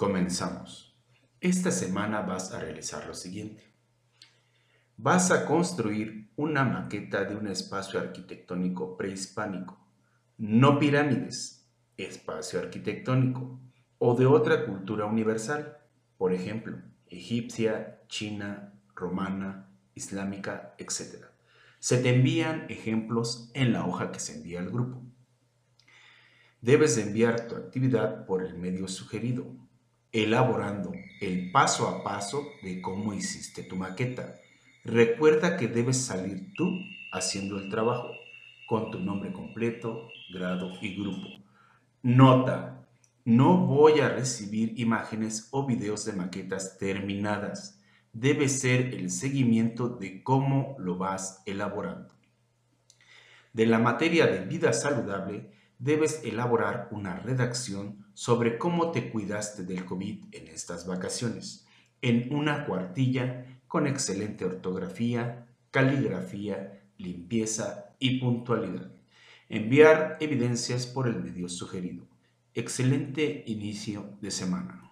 Comenzamos. Esta semana vas a realizar lo siguiente. Vas a construir una maqueta de un espacio arquitectónico prehispánico, no pirámides, espacio arquitectónico, o de otra cultura universal, por ejemplo, egipcia, china, romana, islámica, etc. Se te envían ejemplos en la hoja que se envía al grupo. Debes enviar tu actividad por el medio sugerido, elaborando el paso a paso de cómo hiciste tu maqueta. Recuerda que debes salir tú haciendo el trabajo, con tu nombre completo, grado y grupo. Nota, no voy a recibir imágenes o videos de maquetas terminadas. Debe ser el seguimiento de cómo lo vas elaborando. De la materia de vida saludable, debes elaborar una redacción sobre cómo te cuidaste del COVID en estas vacaciones, en una cuartilla con excelente ortografía, caligrafía, limpieza y puntualidad. Enviar evidencias por el medio sugerido. Excelente inicio de semana.